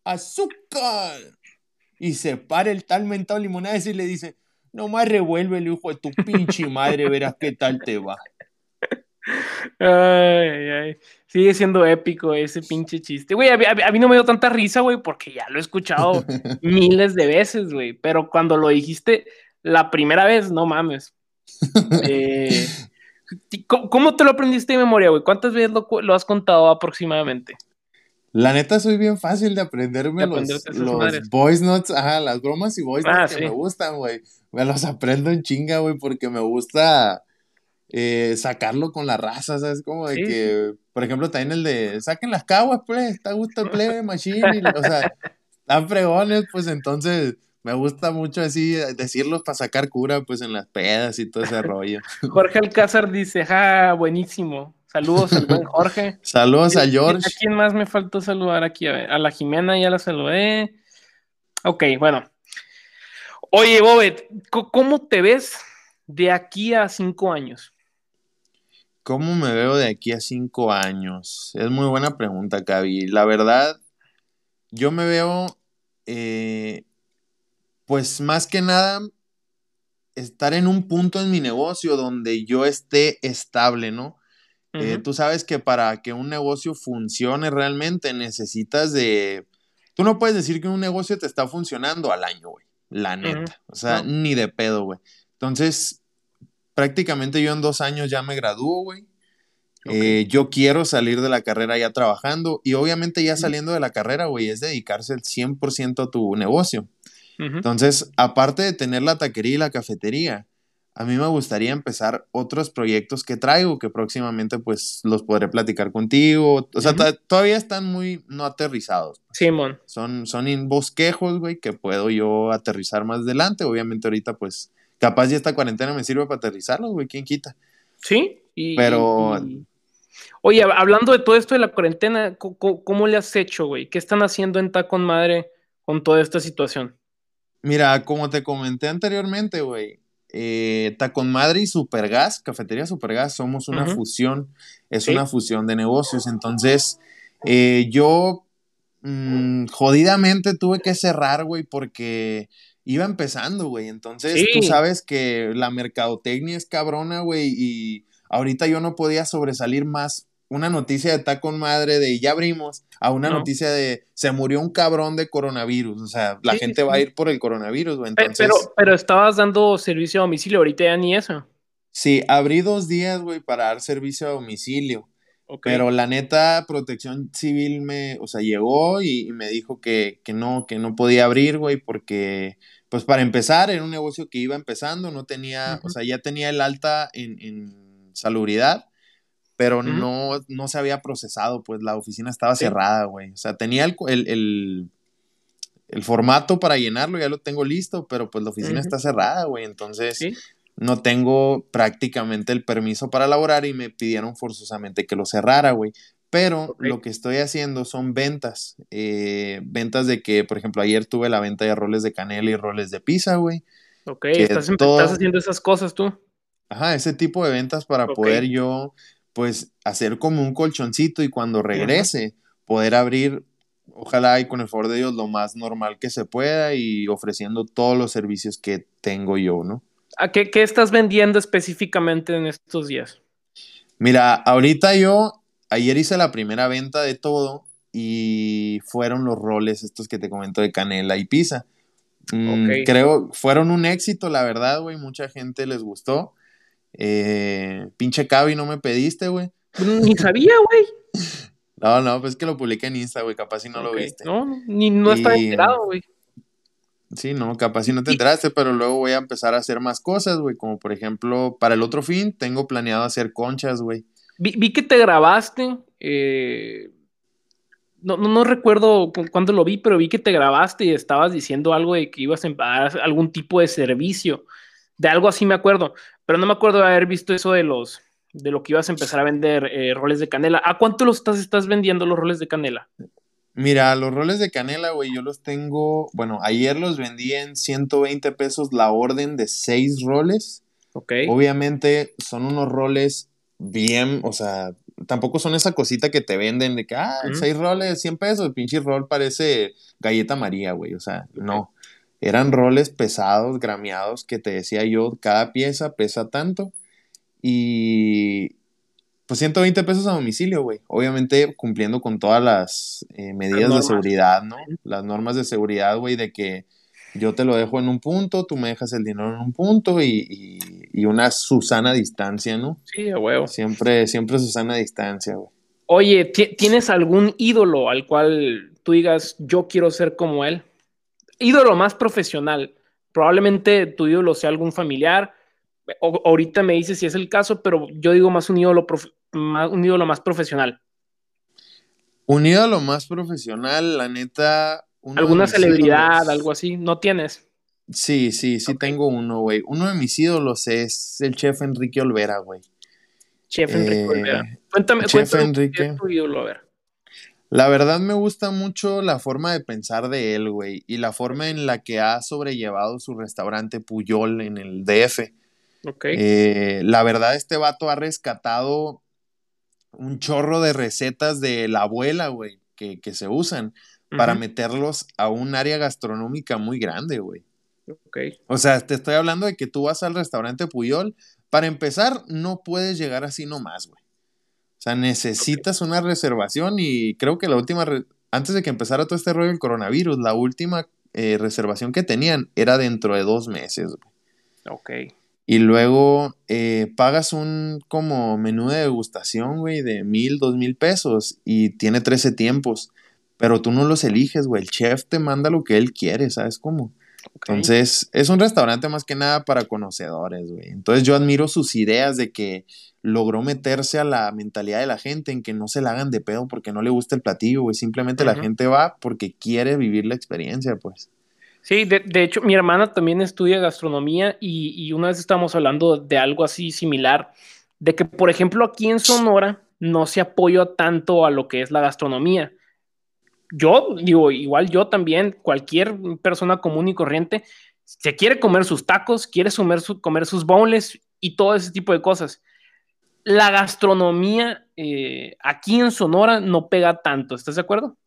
azúcar. Y se para el tal mentado limonada y le dice, Nomás revuelve el hijo de tu pinche madre, verás qué tal te va. Ay, ay. Sigue siendo épico ese pinche chiste. Güey, a, mí no me dio tanta risa, güey, porque ya lo he escuchado [laughs] miles de veces, güey. Pero cuando lo dijiste la primera vez, no mames. Eh, ¿cómo, te lo aprendiste de memoria, güey? ¿Cuántas veces lo, lo has contado aproximadamente? La neta, soy bien fácil de aprenderme los, los voice notes, ajá, las bromas y voice ah, notes que me gustan, güey. Me los [laughs] aprendo en chinga, güey, porque me gusta eh, sacarlo con la raza, ¿sabes? Como de que, por ejemplo, también el de saquen las caguas, pues, está gusto el plebe, machine, o sea, están fregones, pues entonces me gusta mucho así decirlos para sacar cura, pues en las pedas y todo ese [laughs] rollo. Jorge Alcázar dice, ja, buenísimo. Saludos al buen Jorge. [laughs] Saludos a George. ¿A quién más me faltó saludar aquí? A, la Jimena ya la saludé. Ok, bueno. Oye, Bobet, ¿cómo te ves de aquí a cinco años? ¿Cómo me veo de aquí a cinco años? Es muy buena pregunta, Cavi. La verdad, yo me veo, eh, pues más que nada, estar en un punto en mi negocio donde yo esté estable, ¿no? Eh, tú sabes que para que un negocio funcione realmente necesitas de... Tú no puedes decir que un negocio te está funcionando al año, güey. La neta. O sea, ni de pedo, güey. Entonces, prácticamente yo en dos años ya me gradúo, güey. Eh, yo quiero salir de la carrera ya trabajando y obviamente ya saliendo de la carrera, güey, es dedicarse el 100% a tu negocio. Entonces, aparte de tener la taquería y la cafetería, a mí me gustaría empezar otros proyectos que traigo, que próximamente pues los podré platicar contigo. O sea, todavía están muy no aterrizados. Simón. Son, son en bosquejos, güey, que puedo yo aterrizar más adelante. Obviamente ahorita pues capaz ya esta cuarentena me sirve para aterrizarlos, güey, ¿quién quita? Sí. Y, Pero... Oye, hablando de todo esto de la cuarentena, ¿cómo, le has hecho, güey? ¿Qué están haciendo en Tacon Madre con toda esta situación? Mira, como te comenté anteriormente, güey, eh, Tacon Madre y Supergas, Cafetería Supergas, somos una fusión, es una fusión de negocios. Entonces, eh, yo mm, jodidamente tuve que cerrar, güey, porque iba empezando, güey. Entonces, tú sabes que la mercadotecnia es cabrona, güey, y ahorita yo no podía sobresalir más una noticia de Tacon Madre de ya abrimos a una noticia de se murió un cabrón de coronavirus. O sea, la gente va a ir por el coronavirus, güey. Pero, pero estabas dando servicio a domicilio, ahorita ya ni eso. Sí, abrí dos días, güey, para dar servicio a domicilio. Pero la neta, protección civil me, o sea, llegó y, me dijo que, que, no, que no podía abrir, güey, porque, pues para empezar, era un negocio que iba empezando, no tenía, o sea, ya tenía el alta en, en salubridad, pero no, no se había procesado, pues la oficina estaba cerrada, güey. O sea, tenía el, el, formato para llenarlo, ya lo tengo listo, pero pues la oficina está cerrada, güey. Entonces no tengo prácticamente el permiso para laborar y me pidieron forzosamente que lo cerrara, güey. Pero lo que estoy haciendo son ventas. Eh, ventas de que, por ejemplo, ayer tuve la venta de roles de canela y roles de pizza, güey. Ok, estás, estás haciendo esas cosas tú. Ajá, ese tipo de ventas para poder yo, pues, hacer como un colchoncito y cuando regrese, poder abrir, ojalá y con el favor de Dios, lo más normal que se pueda y ofreciendo todos los servicios que tengo yo, ¿no? ¿A qué, qué estás vendiendo específicamente en estos días? Mira, ahorita yo, ayer hice la primera venta de todo y fueron los roles estos que te comento de canela y pizza. Mm, creo, fueron un éxito, la verdad, güey. Mucha gente les gustó. Eh, pinche Cavi, no me pediste, güey. Ni sabía, güey. [laughs] No, no, pues que lo publiqué en Insta, güey. Capaz si no lo viste. No, ni no estaba enterado, güey. Sí, no, capaz si no te enteraste, pero luego voy a empezar a hacer más cosas, güey. Como por ejemplo, para el otro fin, tengo planeado hacer conchas, güey. Vi, que te grabaste. Eh, no, no, recuerdo cuándo lo vi, pero vi que te grabaste y estabas diciendo algo de que ibas a dar algún tipo de servicio. De algo así me acuerdo, pero no me acuerdo de haber visto eso de los de lo que ibas a empezar a vender eh, roles de canela. ¿A cuánto los estás, estás vendiendo los roles de canela? Mira, los roles de canela, güey, yo los tengo, bueno, ayer los vendí en 120 pesos la orden de 6 roles. Ok. Obviamente son unos roles bien, o sea, tampoco son esa cosita que te venden de que, ah, 6 roles, 100 pesos, el pinche rol parece galleta María, güey, o sea, no. Eran roles pesados, grameados, que te decía yo, cada pieza pesa tanto. Y, pues 120 pesos a domicilio, güey. Obviamente cumpliendo con todas las eh, medidas de seguridad, ¿no? Las normas de seguridad, güey, de que yo te lo dejo en un punto, tú me dejas el dinero en un punto y, una Susana distancia, ¿no? Sí, güey. Siempre, siempre Susana distancia, güey. Oye, ¿tienes algún ídolo al cual tú digas, yo quiero ser como él? Ídolo más profesional. Probablemente tu ídolo sea algún familiar, ahorita me dices si es el caso, pero yo digo más un ídolo, más, un ídolo más profesional. Un ídolo más profesional, la neta. ¿Alguna celebridad, algo así? ¿No tienes? Sí, sí, sí tengo uno, güey. Uno de mis ídolos es el chef Enrique Olvera, güey. Chef Enrique eh, Olvera. Cuéntame, chef Enrique. tu ídolo, a ver. La verdad me gusta mucho la forma de pensar de él, güey, y la forma en la que ha sobrellevado su restaurante Puyol en el DF. Eh, la verdad, este vato ha rescatado un chorro de recetas de la abuela, güey, que, se usan para meterlos a un área gastronómica muy grande, güey. O sea, te estoy hablando de que tú vas al restaurante Puyol. Para empezar, no puedes llegar así nomás, güey. O sea, necesitas una reservación y creo que la última, antes de que empezara todo este rollo del coronavirus, la última eh, reservación que tenían era dentro de dos meses. Güey. Ok. Y luego eh, pagas un como menú de degustación, güey, de mil, dos mil pesos y tiene 13 tiempos. Pero tú no los eliges, güey. El chef te manda lo que él quiere, ¿sabes cómo? Entonces, es un restaurante más que nada para conocedores, güey. Entonces, yo admiro sus ideas de que logró meterse a la mentalidad de la gente en que no se la hagan de pedo porque no le gusta el platillo, güey. Simplemente la gente va porque quiere vivir la experiencia, pues. Sí, de, hecho, mi hermana también estudia gastronomía y, una vez estábamos hablando de algo así similar, de que, por ejemplo, aquí en Sonora no se apoya tanto a lo que es la gastronomía. Yo, digo, igual yo también, cualquier persona común y corriente, se quiere comer sus tacos, quiere comer, sus bowls y todo ese tipo de cosas. La gastronomía eh, aquí en Sonora no pega tanto, ¿estás de acuerdo?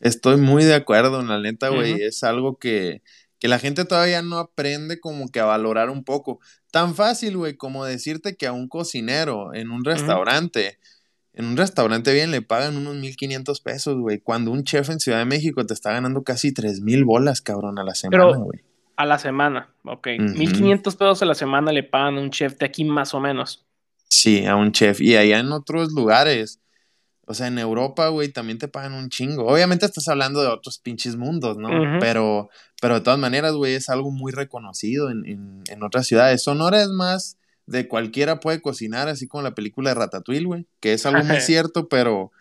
Estoy muy de acuerdo, en la neta, güey. Es algo que, la gente todavía no aprende como que a valorar un poco. Tan fácil, güey, como decirte que a un cocinero en un restaurante, en un restaurante bien le pagan unos 1500 pesos, güey. Cuando un chef en Ciudad de México te está ganando casi 3000 bolas, cabrón, a la semana, güey. A la semana, ok. 1500 pesos a la semana le pagan a un chef de aquí más o menos. Sí, a un chef. Y allá en otros lugares o sea, en Europa, güey, también te pagan un chingo. Obviamente estás hablando de otros pinches mundos, ¿no? pero, pero de todas maneras, güey, es algo muy reconocido en, en, otras ciudades. Sonora es más de cualquiera puede cocinar, así como la película de Ratatouille, güey, que es algo muy [laughs] cierto, pero,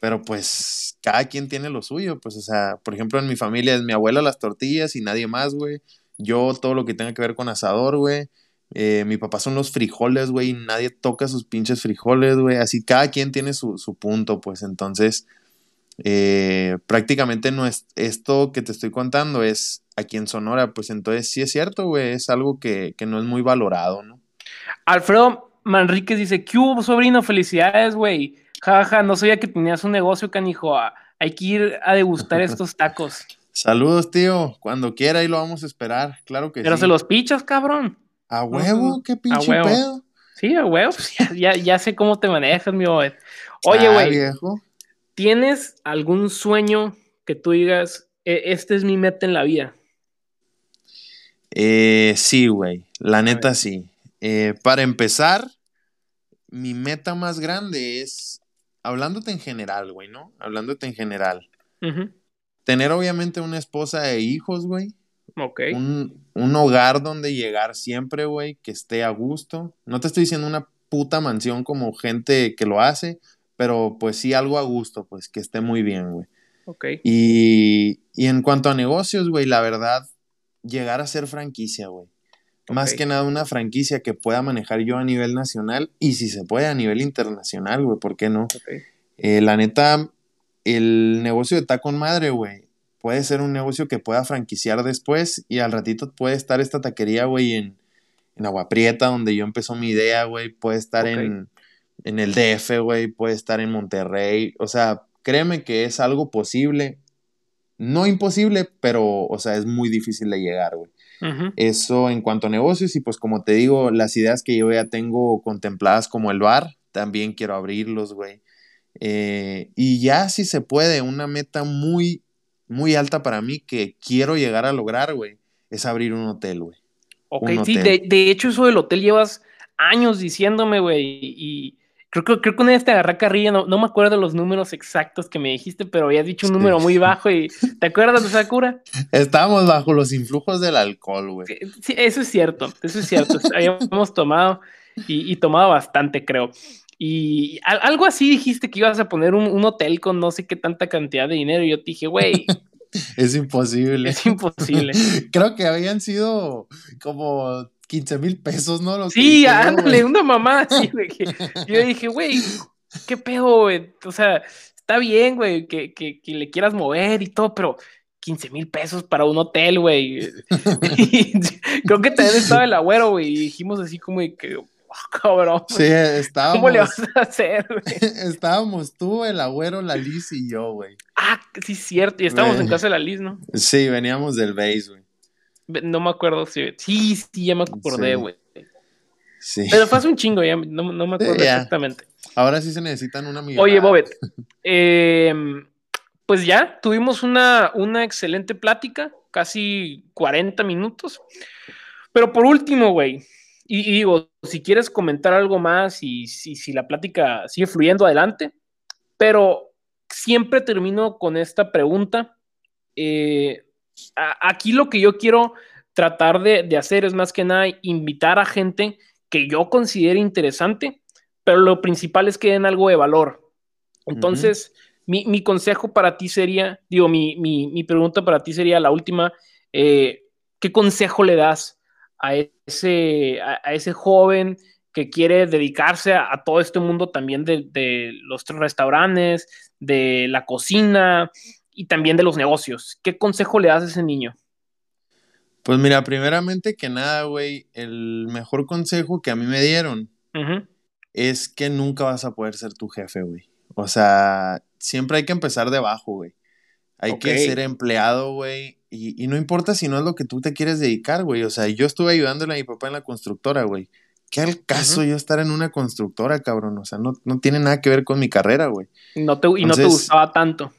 pero pues cada quien tiene lo suyo. Pues, o sea, por ejemplo, en mi familia es mi abuela las tortillas y nadie más, güey. Yo todo lo que tenga que ver con asador, güey. Eh, mi papá son los frijoles, güey. Nadie toca sus pinches frijoles, güey. Así cada quien tiene su, punto, pues entonces eh, prácticamente no es esto que te estoy contando es aquí en Sonora, pues entonces sí es cierto, güey. Es algo que, no es muy valorado, ¿no? Alfredo Manríquez dice, ¿qué hubo, sobrino? Felicidades, güey. Jaja, no sabía que tenías un negocio, canijo. Ah, hay que ir a degustar [laughs] estos tacos. Saludos, tío. Cuando quiera, ahí lo vamos a esperar. Claro que sí. Pero se los pichas, cabrón. A huevo, qué pinche pedo. Sí, a huevo. Ya, ya, sé cómo te manejas, mi Oye, ah, güey. ¿Tienes algún sueño que tú digas, e, este es mi meta en la vida? Eh, sí, güey. La neta sí. Eh, para empezar, mi meta más grande es, hablándote en general, güey, ¿no? Hablándote en general. Tener obviamente una esposa e hijos, güey. Ok. Un, un hogar donde llegar siempre, güey, que esté a gusto. No te estoy diciendo una puta mansión como gente que lo hace, pero pues sí algo a gusto, pues que esté muy bien, güey. Ok. Y, y en cuanto a negocios, güey, la verdad, llegar a ser franquicia, güey. Más que nada una franquicia que pueda manejar yo a nivel nacional y si se puede a nivel internacional, güey, ¿por qué no? Eh, la neta, el negocio de Tacon Madre, güey, puede ser un negocio que pueda franquiciar después y al ratito puede estar esta taquería, güey, en, en Agua Prieta, donde yo empezó mi idea, güey, puede estar en, en el DF, güey, puede estar en Monterrey, o sea, créeme que es algo posible, no imposible, pero, o sea, es muy difícil de llegar, güey. Eso en cuanto a negocios y pues como te digo, las ideas que yo ya tengo contempladas como el bar, también quiero abrirlos, güey. Eh, y ya si se puede, una meta muy, muy alta para mí que quiero llegar a lograr, güey, es abrir un hotel, güey. Ok, sí, De, de, hecho eso del hotel llevas años diciéndome, güey, y Creo, que creo que una vez te agarré carrilla, no, no, me acuerdo los números exactos que me dijiste, pero habías dicho un número muy bajo y ¿te acuerdas de Sakura? Estábamos bajo los influjos del alcohol, güey. Sí, eso es cierto, eso es cierto. [laughs] Habíamos tomado y, tomado bastante, creo. Y algo así dijiste que ibas a poner un, un, hotel con no sé qué tanta cantidad de dinero y yo te dije, güey. [laughs] es imposible. Es imposible. [laughs] creo que habían sido como 15 mil pesos, ¿no? sí, ándale, una mamá así, [laughs] güey. yo dije, güey, ¿qué pedo, güey? O sea, está bien, güey, que, que, que, le quieras mover y todo, pero 15 mil pesos para un hotel, güey. [laughs] creo que también estaba el agüero, güey, y dijimos así como que, oh, cabrón. Sí, estábamos. ¿Cómo le vas a hacer, güey? [laughs] estábamos tú, el agüero, la Liz y yo, güey. Ah, sí, cierto, y estábamos en casa de la Liz, ¿no? Sí, veníamos del base, güey. No me acuerdo si. Sí, sí, ya me acordé, güey. Sí. Pero fue hace un chingo, ya no, me acuerdo exactamente. Ahora sí se necesitan una millonada. Oye, Bobet, [laughs] em, pues ya tuvimos una, una excelente plática, casi 40 minutos. Pero por último, güey, y, digo, si quieres comentar algo más y si, si la plática sigue fluyendo adelante, pero siempre termino con esta pregunta. Eh, aquí lo que yo quiero tratar de, hacer es más que nada invitar a gente que yo considere interesante, pero lo principal es que den algo de valor. Entonces, mi, consejo para ti sería, digo, mi, pregunta para ti sería la última, eh, ¿qué consejo le das a ese, a, ese joven que quiere dedicarse a, todo este mundo también de, de los restaurantes, de la cocina, y también de los negocios. ¿Qué consejo le das a ese niño? Pues mira, primeramente que nada, güey, el mejor consejo que a mí me dieron es que nunca vas a poder ser tu jefe, güey. O sea, siempre hay que empezar de abajo, güey. Hay que ser empleado, güey. Y, no importa si no es lo que tú te quieres dedicar, güey. O sea, yo estuve ayudándole a mi papá en la constructora, güey. ¿Qué al caso yo estar en una constructora, cabrón? O sea, no, tiene nada que ver con mi carrera, güey. No te, y no te gustaba tanto.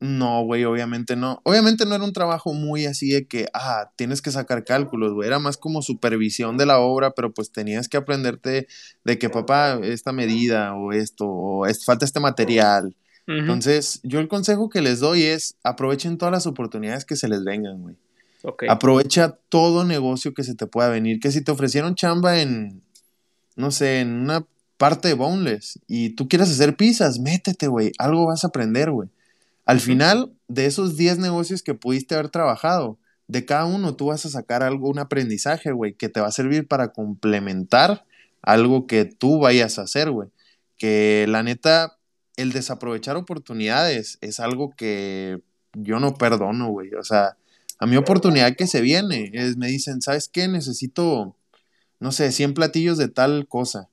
No, güey, obviamente no. Obviamente no era un trabajo muy así de que, ah, tienes que sacar cálculos, güey. Era más como supervisión de la obra, pero pues tenías que aprenderte de que, papá, esta medida o esto, o falta este material. Entonces, yo el consejo que les doy es aprovechen todas las oportunidades que se les vengan, güey. Aprovecha todo negocio que se te pueda venir. Que si te ofrecieron chamba en, no sé, en una parte de Boneless y tú quieres hacer pizzas, métete, güey. Algo vas a aprender, güey. Al final, de esos 10 negocios que pudiste haber trabajado, de cada uno tú vas a sacar algo, un aprendizaje, güey, que te va a servir para complementar algo que tú vayas a hacer, güey. Que la neta, el desaprovechar oportunidades es algo que yo no perdono, güey. O sea, a mi oportunidad que se viene es, me dicen, ¿sabes qué? Necesito, no sé, 100 platillos de tal cosa.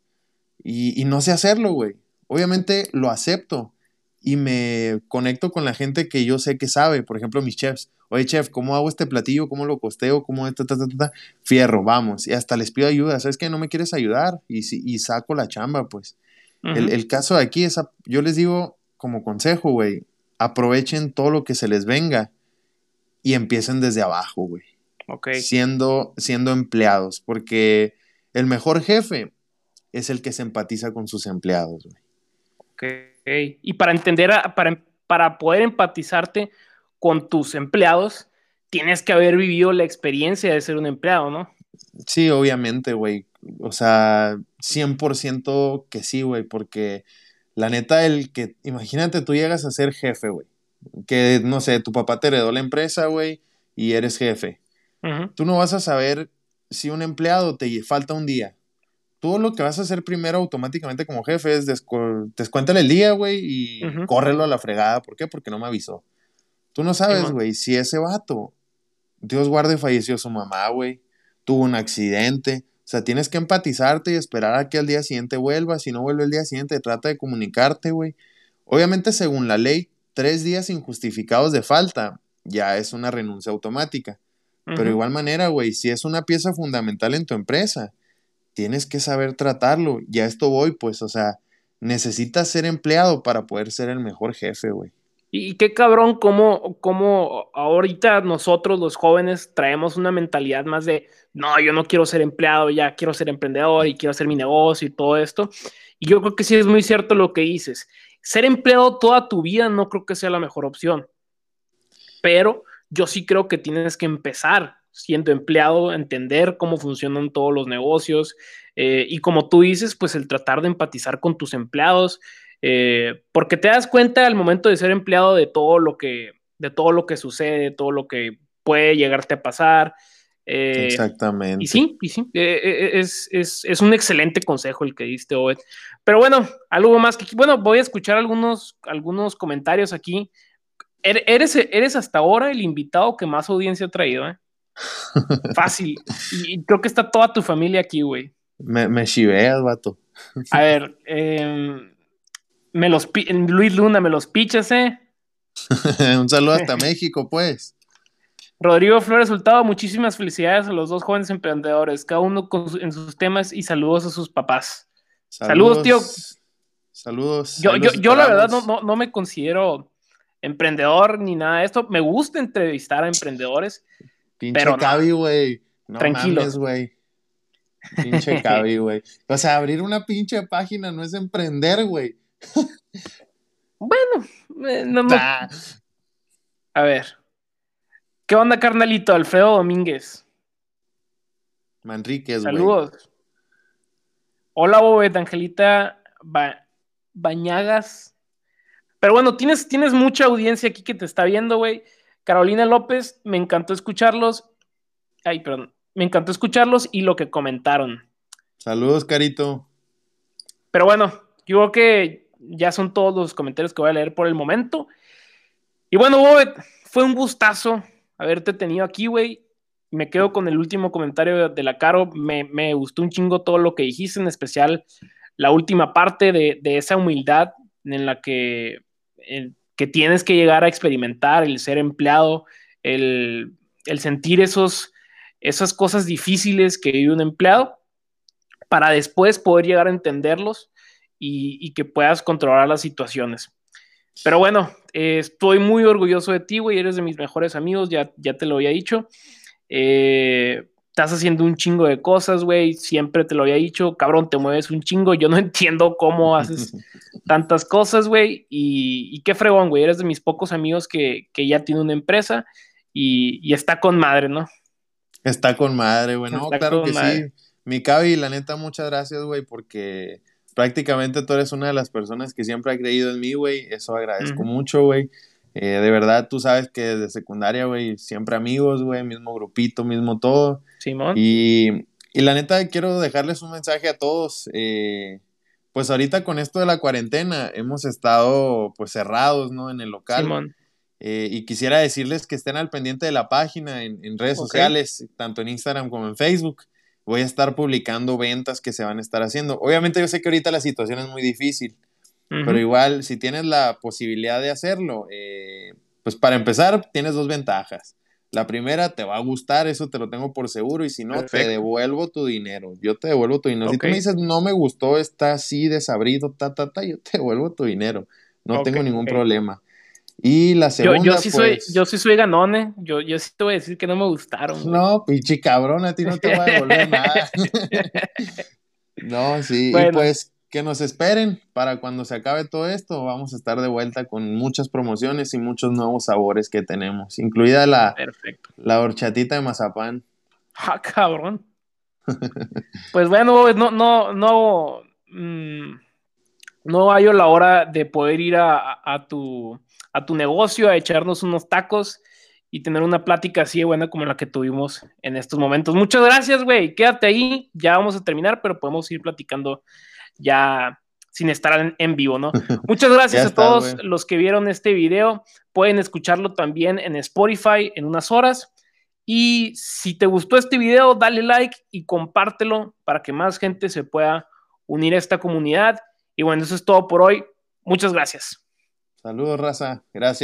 Y, y no sé hacerlo, güey. Obviamente lo acepto y me conecto con la gente que yo sé que sabe, por ejemplo, mis chefs. Oye, chef, ¿cómo hago este platillo? ¿Cómo lo costeo? ¿Cómo ta, ta, ta, ta? Fierro, vamos. Y hasta les pido ayuda. ¿Sabes qué? No me quieres ayudar. Y, y saco la chamba, pues. El, el, caso de aquí es, yo les digo como consejo, güey, aprovechen todo lo que se les venga y empiecen desde abajo, güey. Ok. Siendo, siendo empleados, porque el mejor jefe es el que se empatiza con sus empleados, güey. Ok. Y para entender, para, para poder empatizarte con tus empleados, tienes que haber vivido la experiencia de ser un empleado, ¿no? Sí, obviamente, güey. O sea, 100% que sí, güey, porque la neta, el que, imagínate, tú llegas a ser jefe, güey. Que, no sé, tu papá te heredó la empresa, güey, y eres jefe. Tú no vas a saber si un empleado te falta un día. Tú lo que vas a hacer primero automáticamente como jefe es descuéntale el día, güey, y córrelo a la fregada. ¿Por qué? Porque no me avisó. Tú no sabes, güey, si ese vato, Dios guarde, falleció su mamá, güey, tuvo un accidente. O sea, tienes que empatizarte y esperar a que al día siguiente vuelva. Si no vuelve el día siguiente, trata de comunicarte, güey. Obviamente, según la ley, tres días injustificados de falta ya es una renuncia automática. Pero de igual manera, güey, si es una pieza fundamental en tu empresa, tienes que saber tratarlo. Ya esto voy, pues, o sea, necesitas ser empleado para poder ser el mejor jefe, güey. Y, qué cabrón cómo, cómo ahorita nosotros los jóvenes traemos una mentalidad más de, no, yo no quiero ser empleado, ya quiero ser emprendedor y quiero hacer mi negocio y todo esto. Y yo creo que sí es muy cierto lo que dices. Ser empleado toda tu vida no creo que sea la mejor opción. Pero yo sí creo que tienes que empezar siendo empleado, entender cómo funcionan todos los negocios eh, y como tú dices, pues el tratar de empatizar con tus empleados, eh, porque te das cuenta al momento de ser empleado de todo lo que, de todo lo que sucede, todo lo que puede llegarte a pasar. Eh, Exactamente. Y sí, y sí, eh, es, es, es, un excelente consejo el que diste, Obed. Pero bueno, algo más que, bueno, voy a escuchar algunos, algunos comentarios aquí. Er, eres, eres hasta ahora el invitado que más audiencia ha traído, ¿eh? [laughs] Fácil. Y, creo que está toda tu familia aquí, güey. Me, me chiveas, vato. A ver, [laughs] eh, me los Luis Luna, me los pichas, ¿eh? [laughs] Un saludo hasta [laughs] México, pues. Rodrigo Flores Resultado, muchísimas felicidades a los dos jóvenes emprendedores, cada uno en sus temas y saludos a sus papás. Saludos, tío. Saludos. Yo, yo, yo la verdad no, no, me considero emprendedor ni nada de esto. Me gusta entrevistar a emprendedores. Pinche pero Cabi, güey. No Tranquilo. güey. Pinche [laughs] Cabi, güey. O sea, abrir una pinche página no es emprender, güey bueno, eh, no, A ver. ¿Qué onda, carnalito? Alfredo Domínguez. Manríquez, Saludos. Hola, Bobet, Angelita Bañagas. Pero bueno, tienes, tienes mucha audiencia aquí que te está viendo, güey. Carolina López, me encantó escucharlos. Ay, perdón. Me encantó escucharlos y lo que comentaron. Saludos, Carito. Pero bueno, yo creo que ya son todos los comentarios que voy a leer por el momento. Y bueno, fue un gustazo haberte tenido aquí, güey. Me quedo con el último comentario de la Caro. Me, gustó un chingo todo lo que dijiste, en especial la última parte de, esa humildad en la que, que tienes que llegar a experimentar, el ser empleado, el, sentir esos, esas cosas difíciles que vive un empleado, para después poder llegar a entenderlos y, que puedas controlar las situaciones. Pero bueno, eh, estoy muy orgulloso de ti, güey. Eres de mis mejores amigos, ya, ya te lo había dicho. Eh, estás haciendo un chingo de cosas, güey. Siempre te lo había dicho, cabrón, te mueves un chingo. Yo no [laughs] entiendo cómo haces [laughs] tantas cosas, güey. Y, qué fregón, güey. Eres de mis pocos amigos que, ya tiene una empresa y, está con madre, ¿no? Está con madre, güey. No, claro que sí. Mi Cabi, la neta, muchas gracias, güey, porque prácticamente tú eres una de las personas que siempre ha creído en mí, güey. Eso agradezco mucho, güey. Eh, de verdad, tú sabes que desde secundaria, güey, siempre amigos, güey, mismo grupito, mismo todo. Simón. Y, y, la neta, quiero dejarles un mensaje a todos. Eh, pues ahorita con esto de la cuarentena hemos estado pues cerrados, ¿no? En el local. Simón. Eh, y quisiera decirles que estén al pendiente de la página en, redes sociales, tanto en Instagram como en Facebook voy a estar publicando ventas que se van a estar haciendo. Obviamente yo sé que ahorita la situación es muy difícil, pero igual si tienes la posibilidad de hacerlo, eh, pues para empezar tienes dos ventajas. La primera te va a gustar, eso te lo tengo por seguro, y si no, te devuelvo tu dinero. Yo te devuelvo tu dinero. Si tú me dices, no me gustó, está así desabrido, ta, ta, ta, yo te devuelvo tu dinero. No tengo ningún problema. Y la segunda, yo, sí soy, pues yo sí soy ganone, ¿eh? yo, yo sí te voy a decir que no me gustaron. No, pinche cabrón, a ti no te va a devolver nada. [laughs] [laughs] no, sí, y pues que nos esperen para cuando se acabe todo esto, vamos a estar de vuelta con muchas promociones y muchos nuevos sabores que tenemos, incluida la, la horchatita de mazapán. Ah, cabrón. [laughs] pues bueno, no, no, no, mm, no hay la hora de poder ir a tu a tu negocio, a echarnos unos tacos y tener una plática así de buena como la que tuvimos en estos momentos. Muchas gracias, güey. Quédate ahí. Ya vamos a terminar, pero podemos ir platicando ya sin estar en, vivo, ¿no? [laughs] Muchas gracias a todos los que vieron este video. Pueden escucharlo también en Spotify en unas horas. Y si te gustó este video, dale like y compártelo para que más gente se pueda unir a esta comunidad. Y bueno, eso es todo por hoy. Muchas gracias. Saludos, raza. Gracias.